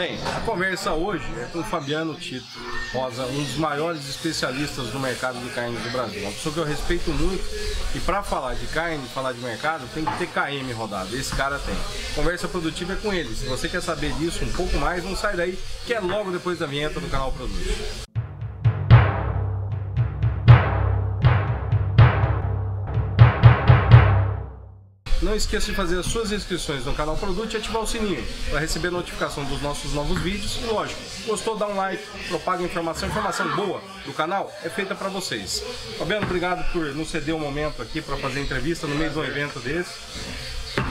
Bem, a conversa hoje é com Fabiano Tito Rosa, um dos maiores especialistas no mercado de carne do Brasil. Uma pessoa que eu respeito muito e para falar de carne, falar de mercado, tem que ter KM rodado. Esse cara tem. Conversa produtiva é com ele. Se você quer saber disso um pouco mais, não sai daí, que é logo depois da vinheta do canal Produto. Não esqueça de fazer as suas inscrições no canal Produto e ativar o sininho para receber notificação dos nossos novos vídeos. E lógico, gostou, dá um like, propaga informação. Informação boa do canal é feita para vocês. Fabiano, obrigado por nos ceder um momento aqui para fazer entrevista no meio de um evento desse.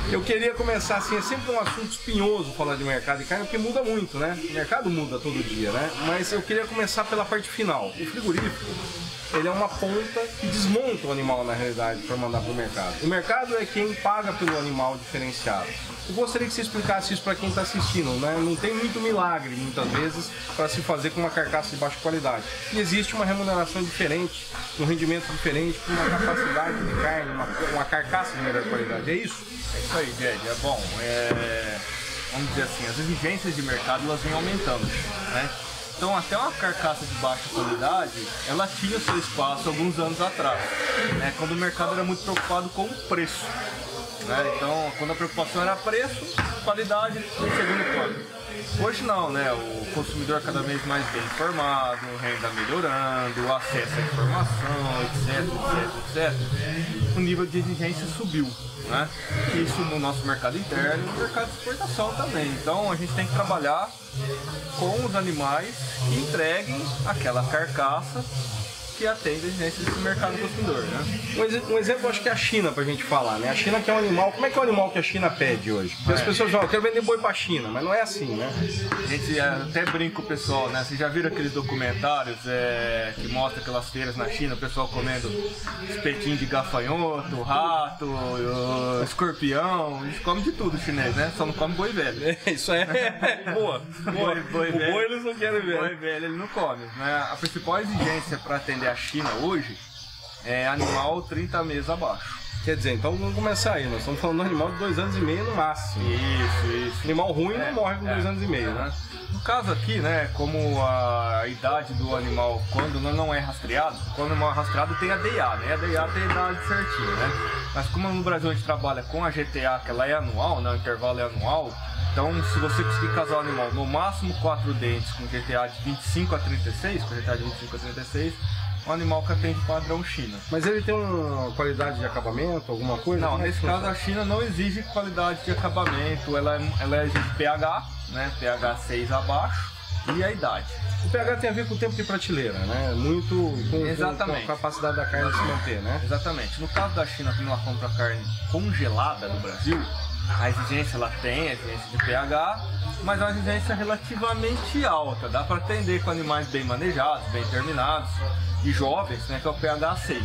Eu queria começar assim, é sempre um assunto espinhoso falar de mercado de carne, porque muda muito, né? O mercado muda todo dia, né? Mas eu queria começar pela parte final. O frigorífico ele é uma ponta que desmonta o animal na realidade para mandar para o mercado. O mercado é quem paga pelo animal diferenciado. Eu gostaria que você explicasse isso para quem está assistindo. Né? Não tem muito milagre, muitas vezes, para se fazer com uma carcaça de baixa qualidade. E existe uma remuneração diferente, um rendimento diferente, uma capacidade de carne, uma, uma carcaça de melhor qualidade. É isso? É isso aí, Jed. É bom. É... Vamos dizer assim, as exigências de mercado elas vêm aumentando. Né? Então até uma carcaça de baixa qualidade, ela tinha seu espaço alguns anos atrás, né, quando o mercado era muito preocupado com o preço. Né? Então quando a preocupação era preço, qualidade em segundo plano. Hoje não, né? O consumidor cada vez mais bem informado, renda melhorando, acesso à informação, etc, etc, etc. O nível de exigência subiu. Né? Isso no nosso mercado interno e no mercado de exportação também. Então a gente tem que trabalhar com os animais que entreguem aquela carcaça que atende a exigências desse mercado consumidor, né? Um, exemplo, acho que é a China, pra gente falar, né? A China que é um animal, como é que é o animal que a China pede hoje? Porque é. as pessoas falam, eu quero vender boi pra China, mas não é assim, né? A gente até brinca o pessoal, né? Vocês já viram aqueles documentários é, que mostram aquelas feiras na China, o pessoal comendo espetinho de gafanhoto, rato, escorpião, eles comem de tudo chinês, né? Só não come boi velho. É, isso é boa. Boi, boi o velho, boi eles não querem ver. Boi velho ele não come. Né? A principal exigência para atender a China hoje é animal 30 meses abaixo. Quer dizer, então vamos começar aí. Nós estamos falando de um animal de dois anos e meio no máximo. Isso, isso. Animal ruim é, não morre com é, dois anos e meio, né? No caso aqui, né, como a idade do animal, quando não é rastreado, quando não é rastreado tem a DA, né? A DA tem a idade certinha, né? Mas como no Brasil a gente trabalha com a GTA, que ela é anual, né? O intervalo é anual, então, se você conseguir casar o animal no máximo 4 dentes com GTA de 25 a 36, com GTA de 25 a 36, um animal que atende padrão China. Mas ele tem uma qualidade de acabamento, alguma coisa? Não, é nesse caso a China não exige qualidade de acabamento, ela, é, ela exige pH, né? pH 6 abaixo e a idade. O pH tem a ver com o tempo de prateleira, né? Muito com, Exatamente. com a capacidade da carne se manter, né? Exatamente. No caso da China, que ela compra carne congelada no Brasil, a exigência ela tem, a exigência de pH, mas é uma exigência relativamente alta. Dá para atender com animais bem manejados, bem terminados e jovens, né, que é o pH 6.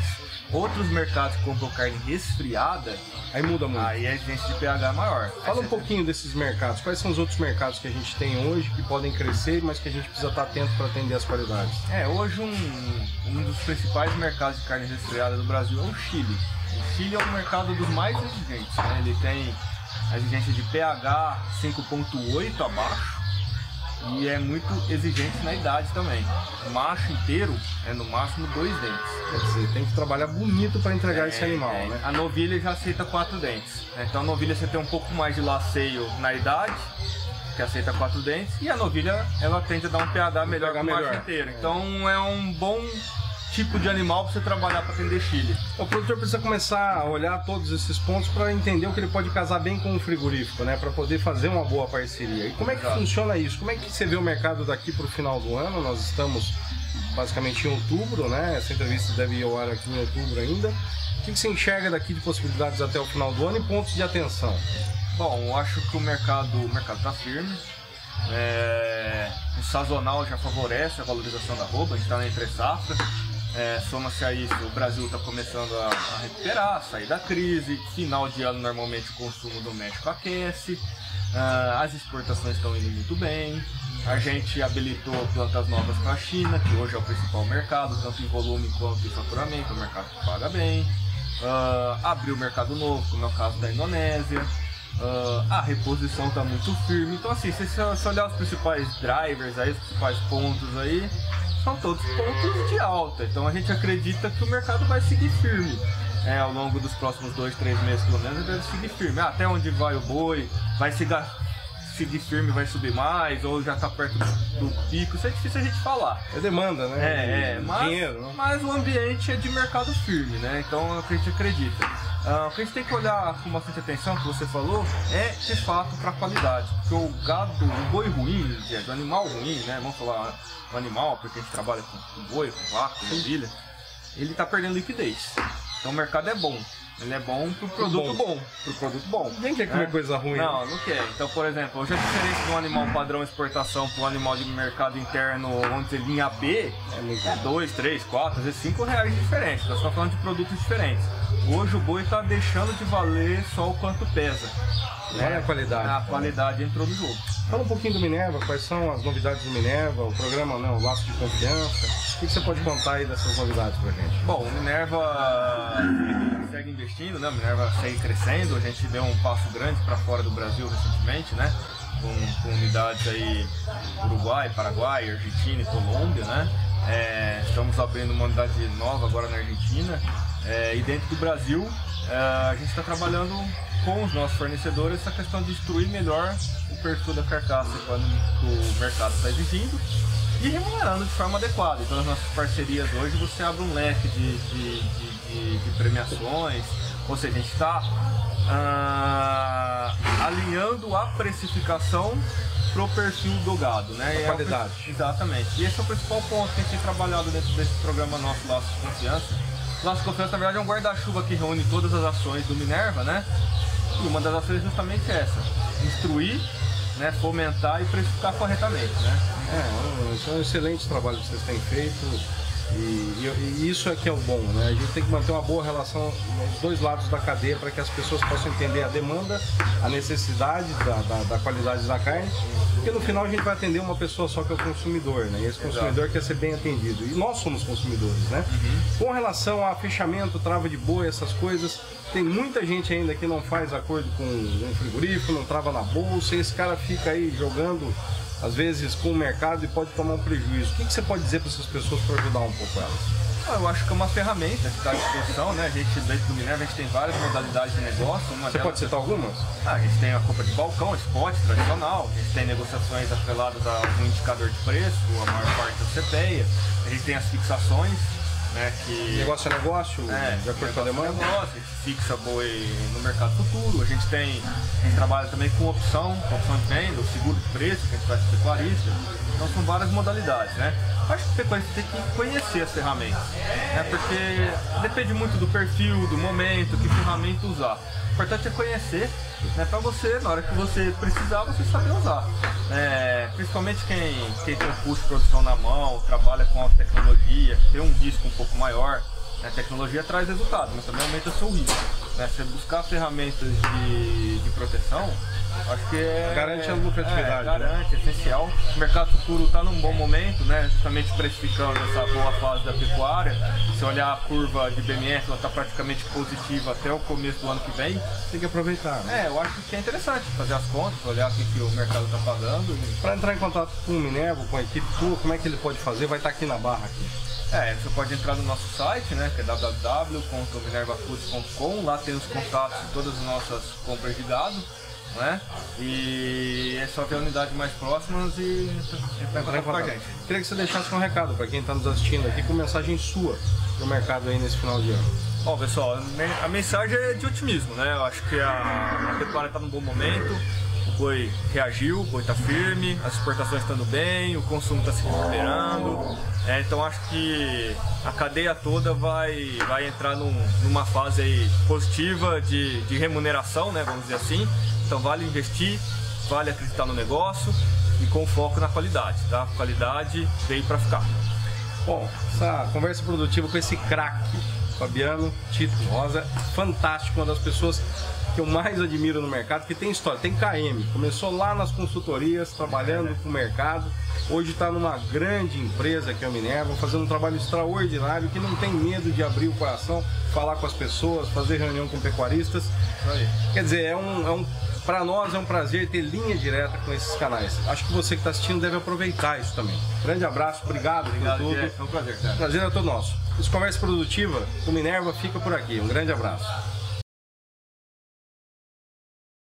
Outros mercados que compram carne resfriada, aí muda muito. Aí a exigência de pH é maior. Fala um pouquinho desses mercados. Quais são os outros mercados que a gente tem hoje que podem crescer, mas que a gente precisa estar atento para atender as qualidades? É, hoje um, um dos principais mercados de carne resfriada do Brasil é o Chile. O Chile é o mercado dos mais exigentes. Né? Ele tem exigência de pH 5.8 abaixo e é muito exigente na idade também. O macho inteiro é no máximo dois dentes. Quer dizer, tem que trabalhar bonito para entregar é, esse animal, é. né? A novilha já aceita quatro dentes. Né? Então a novilha você tem um pouco mais de laceio na idade, que aceita quatro dentes, e a novilha ela tende a dar um pH melhor que o macho inteiro. É. Então é um bom tipo de animal para você trabalhar para atender Chile. O produtor precisa começar a olhar todos esses pontos para entender o que ele pode casar bem com o frigorífico, né? Para poder fazer uma boa parceria. E como é que Exato. funciona isso? Como é que você vê o mercado daqui para o final do ano? Nós estamos basicamente em outubro, né? Essa entrevista deve ir ao ar aqui em outubro ainda. O que você enxerga daqui de possibilidades até o final do ano e pontos de atenção? Bom, eu acho que o mercado o mercado está firme. É, o sazonal já favorece a valorização da roupa, a gente está na entre safra. É, Soma-se a isso, o Brasil está começando a, a, recuperar, a sair da crise. Final de ano, normalmente, o consumo doméstico aquece. Uh, as exportações estão indo muito bem. A gente habilitou plantas novas para a China, que hoje é o principal mercado, tanto em volume quanto em faturamento. O mercado paga bem. Uh, abriu mercado novo, como é o caso da Indonésia. Uh, a reposição está muito firme. Então, assim, se você olhar os principais drivers aí, os principais pontos aí, são todos pontos de alta. Então, a gente acredita que o mercado vai seguir firme. É, ao longo dos próximos dois, três meses, pelo menos, ele deve seguir firme. Ah, até onde vai o boi? Vai seguir seguir firme vai subir mais, ou já está perto do, do, pico, isso é difícil a gente falar. É demanda, né? É, é mas, dinheiro, né? mas o ambiente é de mercado firme, né? Então a gente acredita. Uh, o que a gente tem que olhar com bastante atenção, que você falou, é de fato para a qualidade. Porque o gado, o boi ruim, o animal ruim, né? Vamos falar o animal, porque a gente trabalha com, boi, com vaca, com ovelha, ele está perdendo liquidez. Então o mercado é bom. Ele é bom pro produto bom. bom. Pro produto bom. Ninguém quer comer é? coisa ruim. Não, né? não quer. Então, por exemplo, hoje a diferença de um animal padrão exportação para um animal de mercado interno, vamos dizer, linha B, é 2, 3, 4, às vezes 5 reais de diferença. Nós estamos falando de produtos diferentes. Hoje o boi está deixando de valer só o quanto pesa. Né? Olha a qualidade. A qualidade entrou no jogo. Fala um pouquinho do Minerva, quais são as novidades do Minerva, o programa, né, o Laço de Confiança. O que, você pode contar aí dessas novidades pra gente? Bom, o Minerva segue investindo, né? O Minerva segue crescendo, a gente deu um passo grande para fora do Brasil recentemente, né? Com, com unidades aí Uruguai, Paraguai, Argentina e Colômbia, né? É, estamos abrindo uma unidade nova agora na Argentina. É, e dentro do Brasil, é, a gente está trabalhando com os nossos fornecedores essa questão de instruir melhor o perfil da carcaça quando o mercado está exigindo e remunerando de forma adequada. Então, nas nossas parcerias hoje, você abre um leque de, de, de, de premiações, ou seja, a gente está ah, alinhando a precificação pro perfil do gado, né? A é qualidade. O, exatamente. E esse é o principal ponto que a gente tem trabalhado dentro desse programa nosso, Laço de Confiança. Laço de Confiança, na verdade, é um guarda-chuva que reúne todas as ações do Minerva, né? E uma das ações é justamente essa: instruir, né, fomentar e precificar corretamente. Né? É, isso é um excelente trabalho que vocês têm feito. E, e, e, isso é que é o bom, né? A gente tem que manter uma boa relação nos dois lados da cadeia para que as pessoas possam entender a demanda, a necessidade da, da, da, qualidade da carne, porque no final a gente vai atender uma pessoa só que é o consumidor, né? E esse consumidor Exato. quer ser bem atendido. E nós somos consumidores, né? Uhum. Com relação a fechamento, trava de boi, essas coisas, tem muita gente ainda que não faz acordo com um frigorífico, não trava na bolsa, e esse cara fica aí jogando às vezes com o mercado e pode tomar um prejuízo. O que, que você pode dizer para essas pessoas para ajudar um pouco elas? Ah, eu acho que é uma ferramenta que está à disposição, né? A gente, dentro do Minerva, a gente tem várias modalidades de negócio. Uma Você pode citar algumas? Ah, a gente tem a compra de balcão, spot tradicional, a gente tem negociações atreladas a um indicador de preço, a maior parte da CPEA, a gente tem as fixações, né, que... Negócio é negócio, é, de acordo com a demanda? Negócio, fixa boi no mercado futuro, a gente tem, a gente trabalha também com opção, com opção de venda, o seguro de preço, que a gente faz com pecuarista. Então são várias modalidades, né? Acho que o pecuarista tem que conhecer as ferramentas, né? Porque depende muito do perfil, do momento, que ferramenta usar. Importante é conhecer, né? Para você, na hora que você precisar, você saber usar. É, principalmente quem, quem tem um custo de produção na mão, trabalha com alta tecnologia, tem um risco um pouco maior. Né? A tecnologia traz resultado, mas também aumenta o seu risco. Né? Você buscar ferramentas de, de proteção, acho que é. Garante a lucratividade. É, garante, né? essencial. O mercado futuro está num bom momento, né? justamente precificando essa boa fase da pecuária. Se olhar a curva de BMS, ela está praticamente positiva até o começo do ano que vem. Tem que aproveitar. Né? É, eu acho que é interessante fazer as contas, olhar o que o mercado está pagando. Para entrar em contato com o Minervo, com a equipe tua, como é que ele pode fazer? Vai estar tá aqui na barra aqui. É, você pode entrar no nosso site, né, que é www.minervafoods.com, lá tem os contatos de todas as nossas compras de gado, né? E é só ver a unidade mais próximas e entrar em contato com a gente. Queria que você deixasse um recado para quem está nos assistindo aqui com mensagem sua pro mercado aí nesse final de ano. Bom, pessoal, a mensagem é de otimismo, né? Eu acho que a, a pecuária está num bom momento, boi reagiu, o boi está firme, as exportações estão bem, o consumo está se recuperando. É, então acho que a cadeia toda vai, vai entrar num, numa fase positiva de, de remuneração, né, vamos dizer assim. Então vale investir, vale acreditar no negócio e com foco na qualidade, tá? Qualidade veio para ficar. Bom, essa conversa produtiva com esse craque, Fabiano Tito Rosa, fantástico, uma das pessoas que eu mais admiro no mercado, que tem história, tem KM. Começou lá nas consultorias, trabalhando com o mercado. Hoje está numa grande empresa que é a Minerva, fazendo um trabalho extraordinário, que não tem medo de abrir o coração, falar com as pessoas, fazer reunião com pecuaristas. Quer dizer, é um, é um Para nós é um prazer ter linha direta com esses canais. Acho que você que está assistindo deve aproveitar isso também. Grande abraço, obrigado, Obrigado, por tudo. Jeff. Foi um prazer, cara. Prazer é todo nosso. Esse Conversa Produtiva, o Minerva fica por aqui. Um grande abraço.